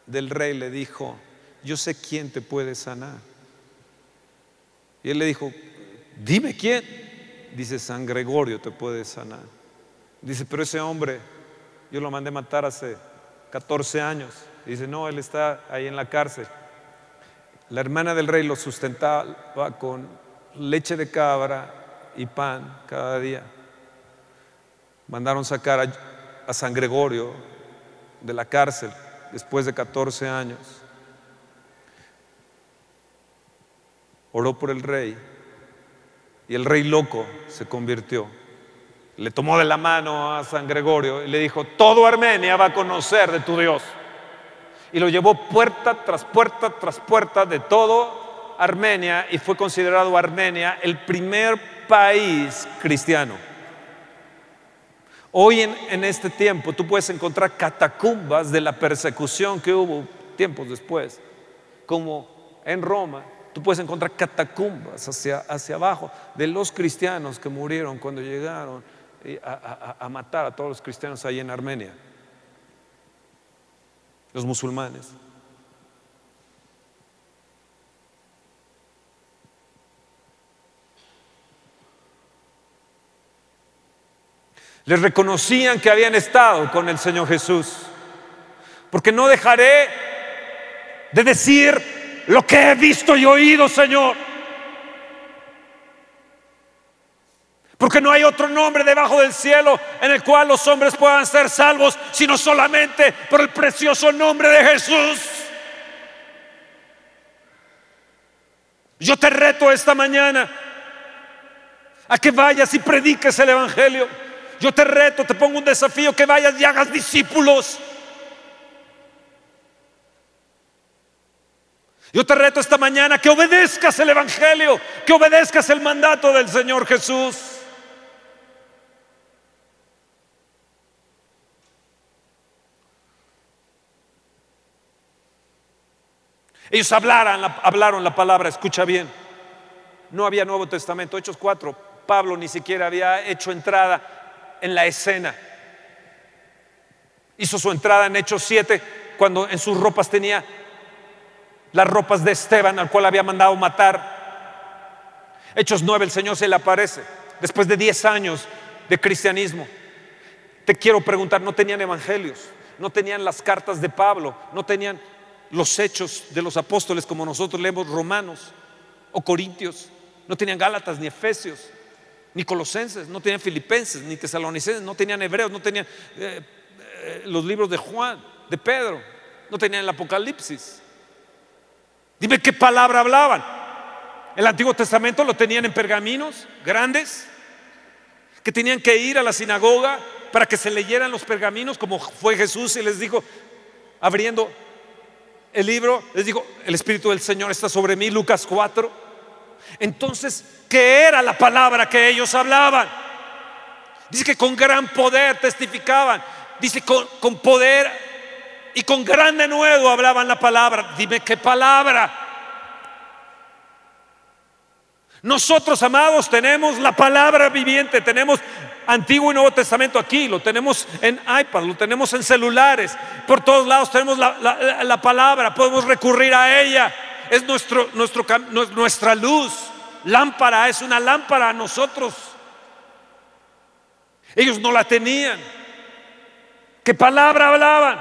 del rey le dijo, yo sé quién te puede sanar. Y él le dijo, dime quién. Dice, San Gregorio te puede sanar. Dice, pero ese hombre, yo lo mandé matar hace 14 años. Dice, no, él está ahí en la cárcel. La hermana del rey lo sustentaba con leche de cabra y pan cada día. Mandaron sacar a, San Gregorio de la cárcel después de 14 años. Oró por el rey y el rey loco se convirtió. Le tomó de la mano a San Gregorio y le dijo, todo Armenia va a conocer de tu Dios. Y lo llevó puerta tras puerta tras puerta de todo Armenia y fue considerado Armenia el primer país cristiano. Hoy en, este tiempo tú puedes encontrar catacumbas de la persecución que hubo tiempos después, como en Roma, tú puedes encontrar catacumbas hacia, hacia abajo de los cristianos que murieron cuando llegaron eh, a matar a todos los cristianos ahí en Armenia, los musulmanes. Les reconocían que habían estado con el Señor Jesús. Porque no dejaré de decir lo que he visto y oído, Señor. Porque no hay otro nombre debajo del cielo en el cual los hombres puedan ser salvos, sino solamente por el precioso nombre de Jesús. Yo te reto esta mañana a que vayas y prediques el Evangelio. Yo te reto, te pongo un desafío que vayas y hagas discípulos. Yo te reto esta mañana que obedezcas el Evangelio, que obedezcas el mandato del Señor Jesús. Ellos hablaron la, palabra, escucha bien. No había Nuevo Testamento, Hechos 4. Pablo ni siquiera había hecho entrada en la escena. Hizo su entrada en Hechos 7 cuando en sus ropas tenía las ropas de Esteban al cual había mandado matar. Hechos 9 el Señor se le aparece después de 10 años de cristianismo. Te quiero preguntar, no tenían evangelios, no tenían las cartas de Pablo, no tenían los hechos de los apóstoles como nosotros leemos Romanos o Corintios, no tenían Gálatas ni Efesios ni colosenses, no tenían filipenses, ni tesalonicenses, no tenían hebreos, no tenían eh, eh, los libros de Juan, de Pedro, no tenían el Apocalipsis. Dime qué palabra hablaban. El Antiguo Testamento lo tenían en pergaminos grandes, que tenían que ir a la sinagoga para que se leyeran los pergaminos, como fue Jesús y les dijo, abriendo el libro, les dijo, el Espíritu del Señor está sobre mí, Lucas 4. Entonces, ¿qué era la palabra que ellos hablaban? Dice que con gran poder testificaban. Dice con, con poder y con gran denuedo hablaban la palabra. Dime qué palabra. Nosotros, amados, tenemos la palabra viviente, tenemos Antiguo y Nuevo Testamento aquí, lo tenemos en iPad, lo tenemos en celulares, por todos lados tenemos la, la palabra, podemos recurrir a ella es nuestro, nuestra luz. Lámpara, es una lámpara a nosotros. Ellos no la tenían. ¿Qué palabra hablaban?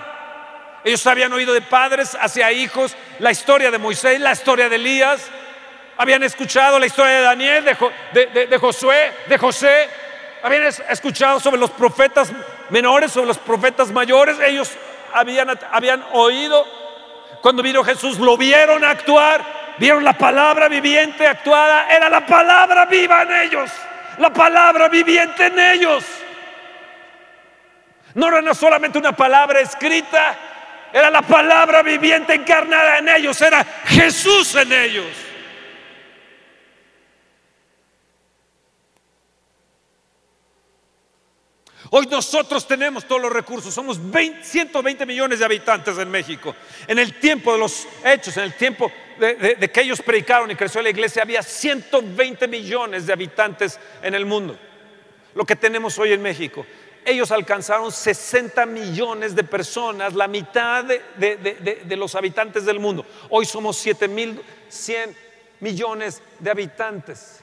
Ellos habían oído de padres hacia hijos la historia de Moisés, la historia de Elías, habían escuchado la historia de Daniel, de, Josué, de José, habían escuchado sobre los profetas menores, sobre los profetas mayores, ellos habían, habían oído. Cuando vino Jesús, lo vieron actuar, vieron la palabra viviente actuada, era la palabra viva en ellos, la palabra viviente en ellos. No era solamente una palabra escrita, era la palabra viviente encarnada en ellos, era Jesús en ellos. Hoy nosotros tenemos todos los recursos, somos 120 millones de habitantes en México. En el tiempo de los hechos, en el tiempo de, de, que ellos predicaron y creció la iglesia, había 120 millones de habitantes en el mundo. Lo que tenemos hoy en México. Ellos alcanzaron 60 millones de personas, la mitad de, los habitantes del mundo. Hoy somos 7100 millones de habitantes.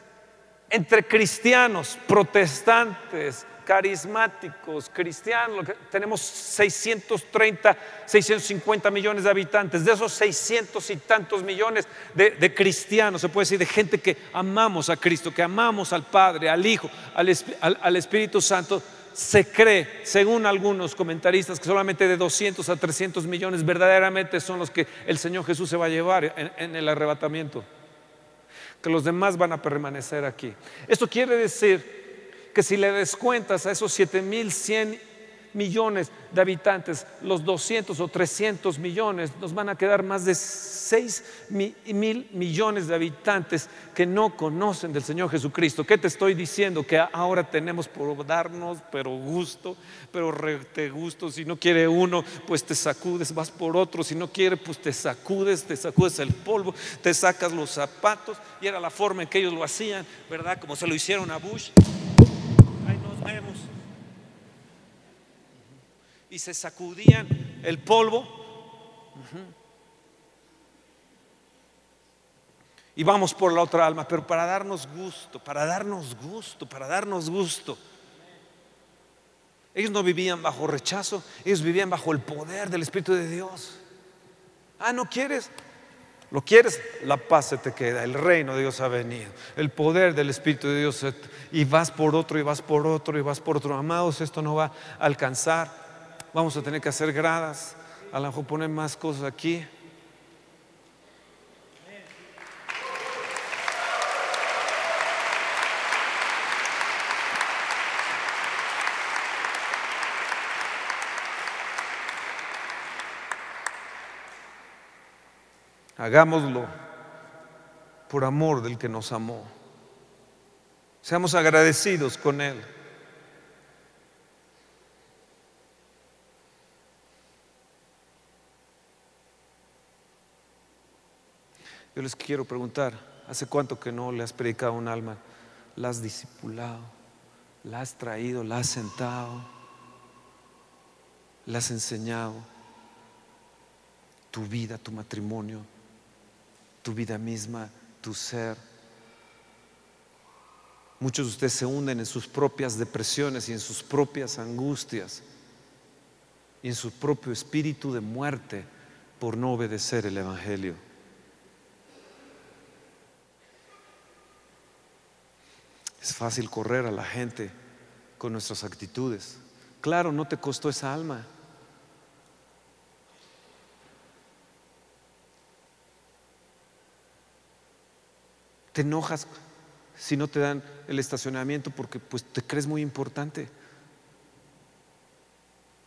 Entre cristianos, protestantes, carismáticos, cristianos, tenemos 630, 650 millones de habitantes. De esos 600 y tantos millones de, cristianos, se puede decir, de gente que amamos a Cristo, que amamos al Padre, al Hijo, al, Espíritu Santo, se cree, según algunos comentaristas, que solamente de 200 a 300 millones verdaderamente son los que el Señor Jesús se va a llevar en el arrebatamiento. Que los demás van a permanecer aquí. Esto quiere decir que si le descuentas a esos 7100 millones de habitantes, los 200 o 300 millones, nos van a quedar más de 6 mil millones de habitantes que no conocen del Señor Jesucristo. ¿Qué te estoy diciendo? Que ahora tenemos por darnos, pero gusto, pero te gusto. Si no quiere uno, pues te sacudes, vas por otro. Si no quiere, pues te sacudes, te sacudes el polvo, te sacas los zapatos. Y era la forma en que ellos lo hacían, ¿verdad? Como se lo hicieron a Bush. Y se sacudían el polvo. Y vamos por la otra alma, pero para darnos gusto, para darnos gusto, para darnos gusto. Ellos no vivían bajo rechazo, ellos vivían bajo el poder del Espíritu de Dios. Ah, ¿no quieres? ¿Lo quieres? La paz se te queda, el reino de Dios ha venido, el poder del Espíritu de Dios, y vas por otro, y vas por otro, y vas por otro. Amados, esto no va a alcanzar. Vamos a tener que hacer gradas, a lo mejor poner más cosas aquí. Hagámoslo por amor del que nos amó. Seamos agradecidos con Él. Yo les quiero preguntar, ¿hace cuánto que no le has predicado a un alma? ¿La has discipulado? ¿La has traído? ¿La has sentado? ¿La has enseñado? Tu vida, tu matrimonio, tu vida misma, tu ser. Muchos de ustedes se hunden en sus propias depresiones y en sus propias angustias y en su propio espíritu de muerte por no obedecer el Evangelio. Es fácil correr a la gente con nuestras actitudes. Claro, no te costó esa alma. Te enojas si no te dan el estacionamiento porque pues te crees muy importante.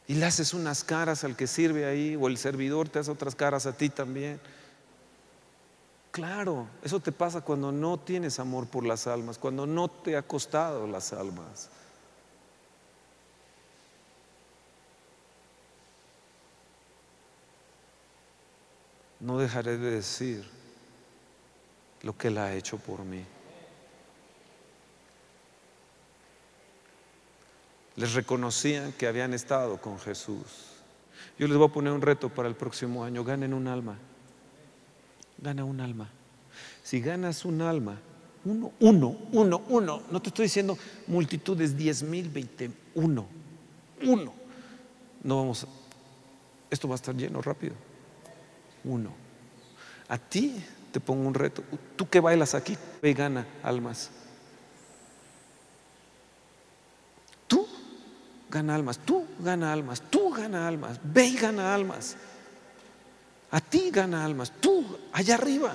Y le haces unas caras al que sirve ahí o el servidor te hace otras caras a ti también. Claro, eso te pasa cuando no tienes amor por las almas, cuando no te ha costado las almas. No dejaré de decir lo que Él ha hecho por mí. Les reconocían que habían estado con Jesús. Yo les voy a poner un reto para el próximo año. Ganen un alma. Gana un alma. Si ganas un alma, uno, uno, uno, uno, no te estoy diciendo multitudes, diez mil, veinte, uno, uno. No vamos, esto va a estar lleno rápido. Uno. A ti te pongo un reto. Tú que bailas aquí, ve y gana almas. Tú gana almas, tú gana almas, tú gana almas, ve y gana almas. A ti gana almas, tú allá arriba,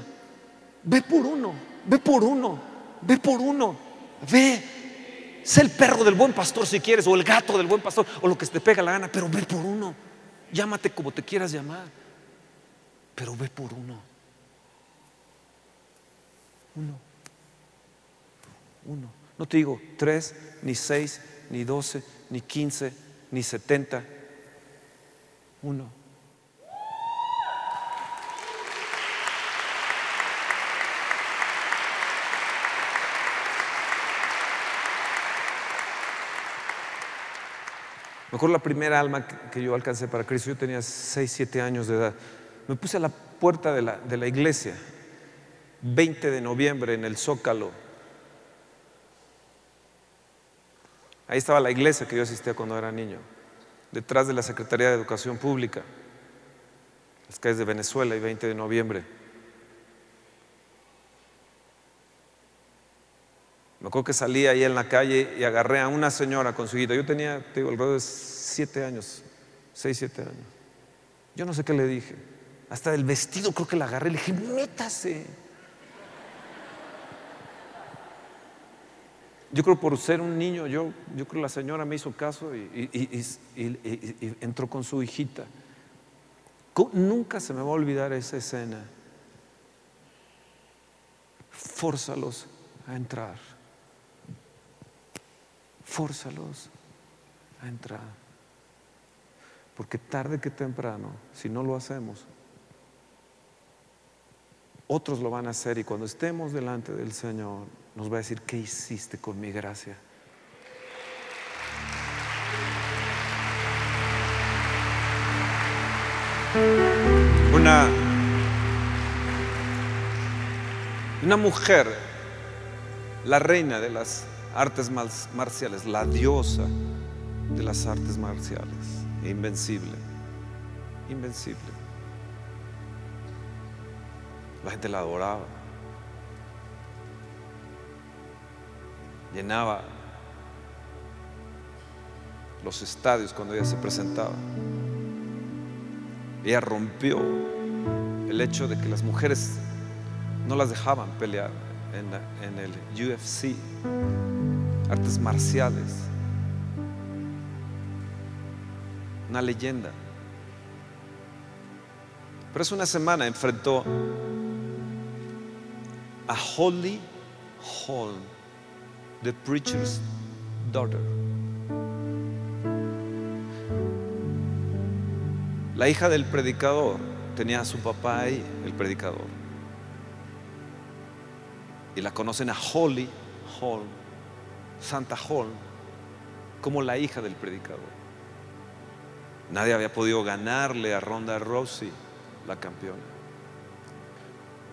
ve por uno, ve por uno, ve por uno, ve. Sé el perro del buen pastor si quieres, o el gato del buen pastor, o lo que te pega la gana, pero ve por uno. Llámate como te quieras llamar, pero ve por uno. Uno. Uno. No te digo tres, ni seis, ni doce, ni quince, ni setenta. Uno. Mejor la primera alma que yo alcancé para Cristo, yo tenía seis, siete años de edad. Me puse a la puerta de la, de la iglesia 20 de noviembre en el Zócalo. Ahí estaba la iglesia que yo asistía cuando era niño, detrás de la Secretaría de Educación Pública, las calles de Venezuela y 20 de noviembre. Me acuerdo que salí ahí en la calle y agarré a una señora con su hijita. Yo tenía, te digo, alrededor de siete años, seis, siete años. Yo no sé qué le dije. Hasta del vestido creo que la agarré. Le dije, métase. Yo creo por ser un niño, yo, yo creo la señora me hizo caso y, entró con su hijita. Nunca se me va a olvidar esa escena. Fórzalos a entrar. Fórzalos a entrar. Porque tarde que temprano, si no lo hacemos, otros lo van a hacer y cuando estemos delante del Señor, nos va a decir, ¿qué hiciste con mi gracia? Una, una mujer, la reina de las artes marciales, la diosa de las artes marciales, invencible, invencible. La gente la adoraba. Llenaba los estadios cuando ella se presentaba. Ella rompió el hecho de que las mujeres no las dejaban pelear en, el UFC, artes marciales. Una leyenda. Pero hace una semana enfrentó a Holly Holm The Preacher's Daughter. La hija del predicador tenía a su papá ahí, el predicador. Y la conocen a Holly Holm, Santa Holm, como la hija del predicador. Nadie había podido ganarle a Ronda Rousey, la campeona.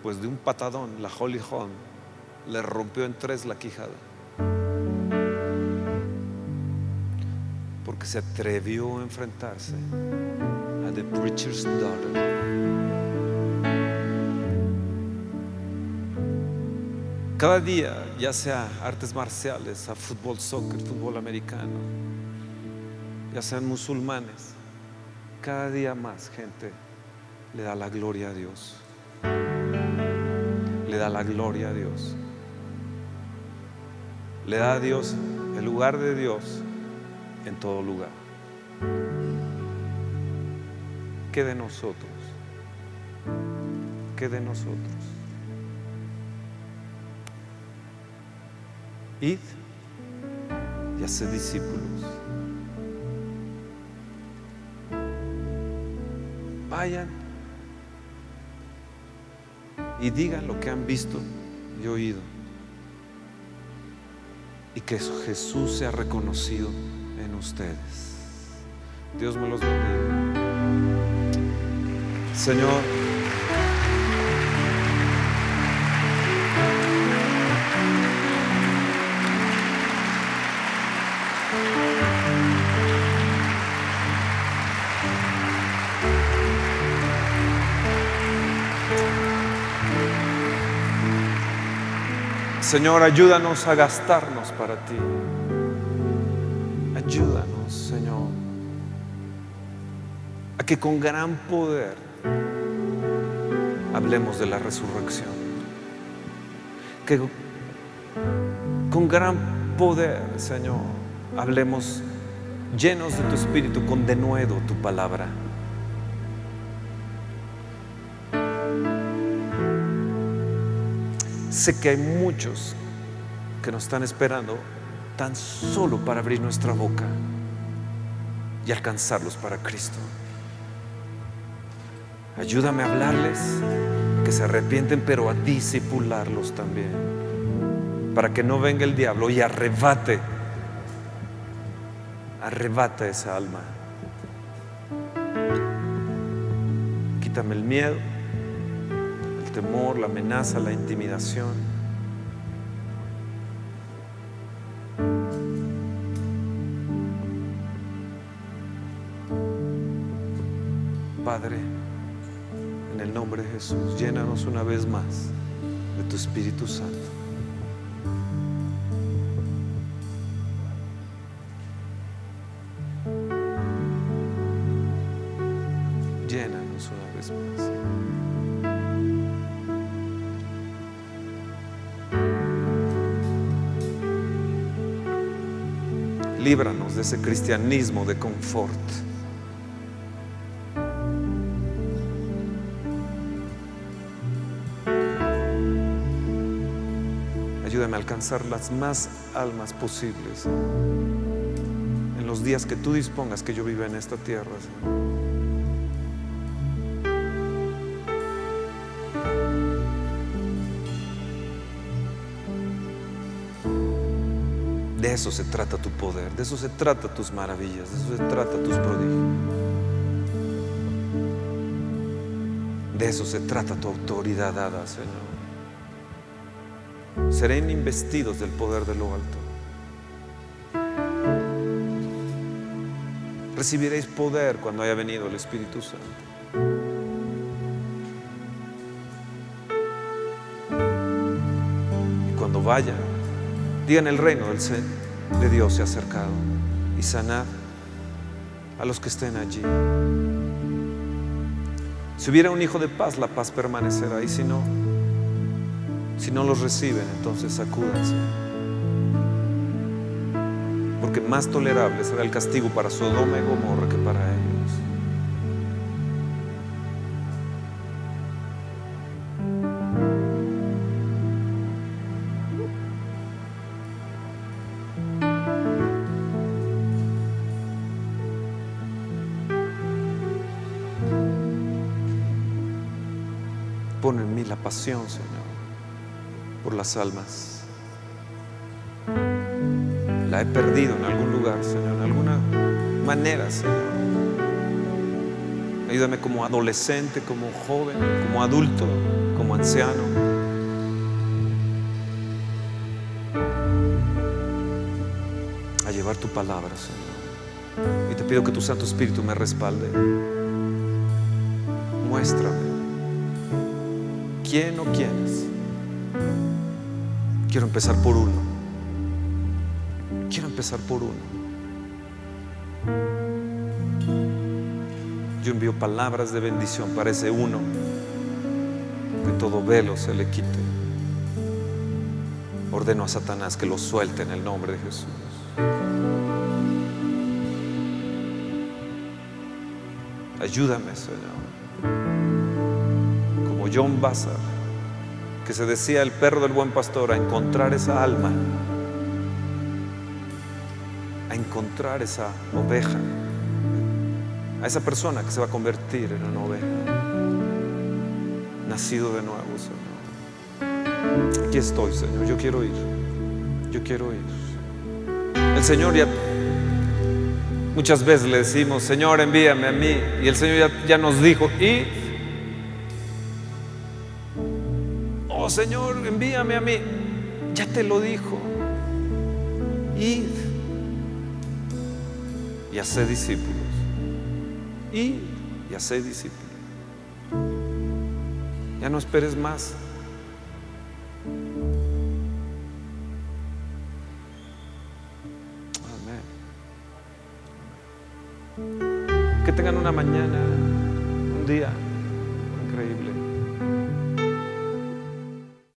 Pues de un patadón, la Holly Holm le rompió en tres la quijada. Porque se atrevió a enfrentarse a The Preacher's Daughter. Cada día, ya sea artes marciales, a fútbol, soccer, fútbol americano, ya sean musulmanes, cada día más gente le da la gloria a Dios. Le da la gloria a Dios. Le da a Dios el lugar de Dios en todo lugar. ¿Qué de nosotros? ¿Qué de nosotros? Id y haced discípulos. Vayan y digan lo que han visto y oído. Y que Jesús sea reconocido en ustedes. Dios me los bendiga. Señor. Señor, ayúdanos a gastarnos para ti. Ayúdanos, Señor, a que con gran poder hablemos de la resurrección. Que con gran poder, Señor, hablemos llenos de tu espíritu, con denuedo tu palabra. Sé que hay muchos que nos están esperando tan solo para abrir nuestra boca y alcanzarlos para Cristo. Ayúdame a hablarles que se arrepienten, pero a disipularlos también, para que no venga el diablo y arrebate, arrebate esa alma. Quítame el miedo temor, la amenaza, la intimidación. Llénanos una vez más de tu Espíritu Santo. Llénanos una vez más. líbranos de ese cristianismo de confort. Alcanzar las más almas posibles en los días que tú dispongas que yo viva en esta tierra. De eso se trata tu poder, de eso se trata tus maravillas, de eso se trata tus prodigios. De eso se trata tu autoridad dada, Señor. Serán investidos del poder de lo alto. Recibiréis poder cuando haya venido el Espíritu Santo. Y cuando vaya Digan el reino del ser de Dios se ha acercado y sanad a los que estén allí. Si hubiera un hijo de paz, la paz permanecerá. Y si no, si no los reciben, entonces sacúdense. Porque más tolerable será el castigo para Sodoma y Gomorra que para ellos. Pon en mí la pasión, Señor, almas. La he perdido en algún lugar, Señor, en alguna manera, Señor. Ayúdame como adolescente, como joven, como adulto, como anciano. A llevar tu palabra, Señor. Y te pido que tu Santo Espíritu me respalde. Muéstrame quién o quiénes. Quiero empezar por uno. Quiero empezar por uno. Yo envío palabras de bendición para ese uno. Que todo velo se le quite. Ordeno a Satanás que lo suelte en el nombre de Jesús. Ayúdame, Señor. Como John Bassar, que se decía el perro del buen pastor, a encontrar esa alma, a encontrar esa oveja, a esa persona que se va a convertir en una oveja, nacido de nuevo, Señor. Aquí estoy, Señor, yo quiero ir, yo quiero ir. El Señor ya Muchas veces le decimos, Señor, envíame a mí. Y el Señor ya, ya nos dijo, y, oh Señor, envíame a mí. Ya te lo dijo. Id y hacer discípulos. Id y hacer discípulos. Ya no esperes más.